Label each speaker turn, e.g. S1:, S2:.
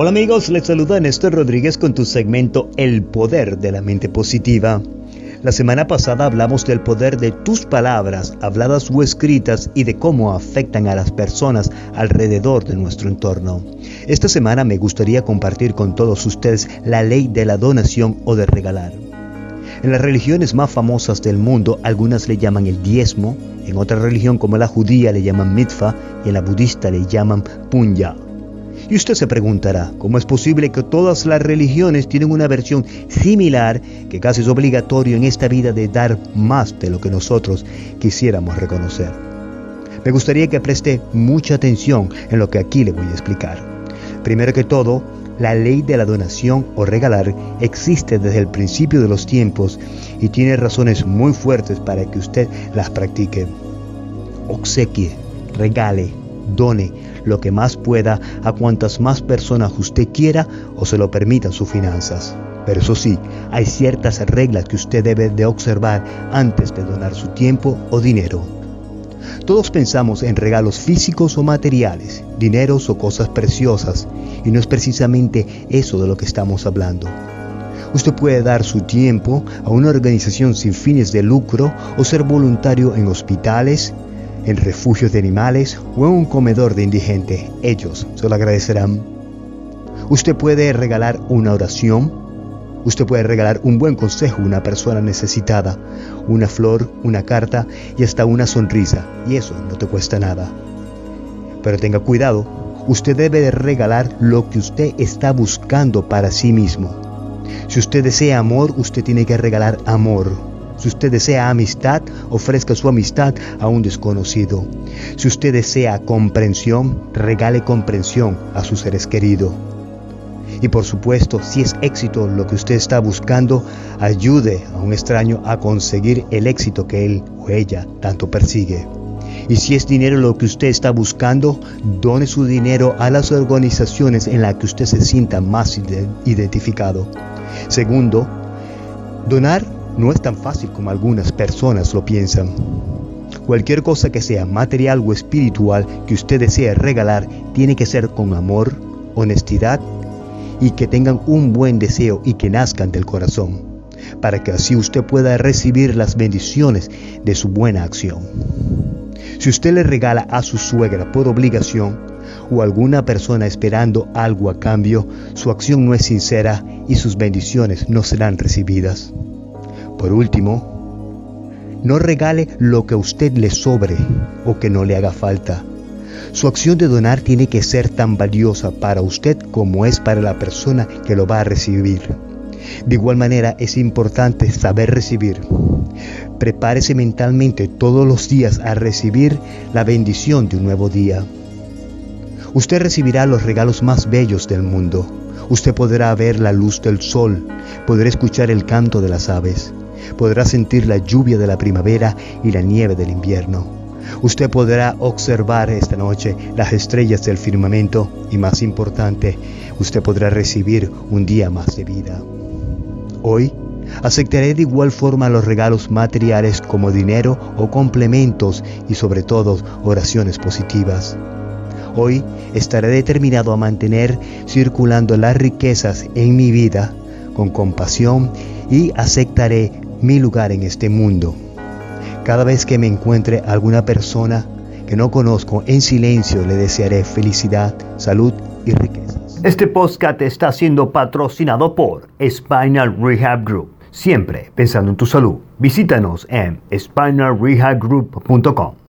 S1: Hola amigos, les saluda Néstor Rodríguez con tu segmento El Poder de la Mente Positiva. La semana pasada hablamos del poder de tus palabras, habladas o escritas, y de cómo afectan a las personas alrededor de nuestro entorno. Esta semana me gustaría compartir con todos ustedes la ley de la donación o de regalar. En las religiones más famosas del mundo, algunas le llaman el diezmo, en otra religión como la judía le llaman mitfa y en la budista le llaman punya. Y usted se preguntará, ¿cómo es posible que todas las religiones tienen una versión similar que casi es obligatorio en esta vida de dar más de lo que nosotros quisiéramos reconocer? Me gustaría que preste mucha atención en lo que aquí le voy a explicar. Primero que todo, la ley de la donación o regalar existe desde el principio de los tiempos y tiene razones muy fuertes para que usted las practique. Obsequie, regale, done lo que más pueda a cuantas más personas usted quiera o se lo permitan sus finanzas. Pero eso sí, hay ciertas reglas que usted debe de observar antes de donar su tiempo o dinero. Todos pensamos en regalos físicos o materiales, dineros o cosas preciosas, y no es precisamente eso de lo que estamos hablando. Usted puede dar su tiempo a una organización sin fines de lucro o ser voluntario en hospitales, en refugios de animales o en un comedor de indigentes. Ellos se lo agradecerán. Usted puede regalar una oración. Usted puede regalar un buen consejo a una persona necesitada, una flor, una carta y hasta una sonrisa. Y eso no te cuesta nada. Pero tenga cuidado, usted debe de regalar lo que usted está buscando para sí mismo. Si usted desea amor, usted tiene que regalar amor. Si usted desea amistad, ofrezca su amistad a un desconocido. Si usted desea comprensión, regale comprensión a sus seres queridos. Y por supuesto, si es éxito lo que usted está buscando, ayude a un extraño a conseguir el éxito que él o ella tanto persigue. Y si es dinero lo que usted está buscando, done su dinero a las organizaciones en las que usted se sienta más identificado. Segundo, donar no es tan fácil como algunas personas lo piensan. Cualquier cosa que sea material o espiritual que usted desee regalar tiene que ser con amor, honestidad y que tengan un buen deseo y que nazcan del corazón, para que así usted pueda recibir las bendiciones de su buena acción. Si usted le regala a su suegra por obligación o alguna persona esperando algo a cambio, su acción no es sincera y sus bendiciones no serán recibidas. Por último, no regale lo que a usted le sobre o que no le haga falta. Su acción de donar tiene que ser tan valiosa para usted como es para la persona que lo va a recibir. De igual manera es importante saber recibir. Prepárese mentalmente todos los días a recibir la bendición de un nuevo día. Usted recibirá los regalos más bellos del mundo. Usted podrá ver la luz del sol, podrá escuchar el canto de las aves, podrá sentir la lluvia de la primavera y la nieve del invierno. Usted podrá observar esta noche las estrellas del firmamento y más importante, usted podrá recibir un día más de vida. Hoy aceptaré de igual forma los regalos materiales como dinero o complementos y sobre todo oraciones positivas. Hoy estaré determinado a mantener circulando las riquezas en mi vida con compasión y aceptaré mi lugar en este mundo. Cada vez que me encuentre alguna persona que no conozco, en silencio le desearé felicidad, salud y riquezas. Este podcast está siendo patrocinado por Spinal Rehab Group. Siempre pensando en tu salud. Visítanos en spinalrehabgroup.com.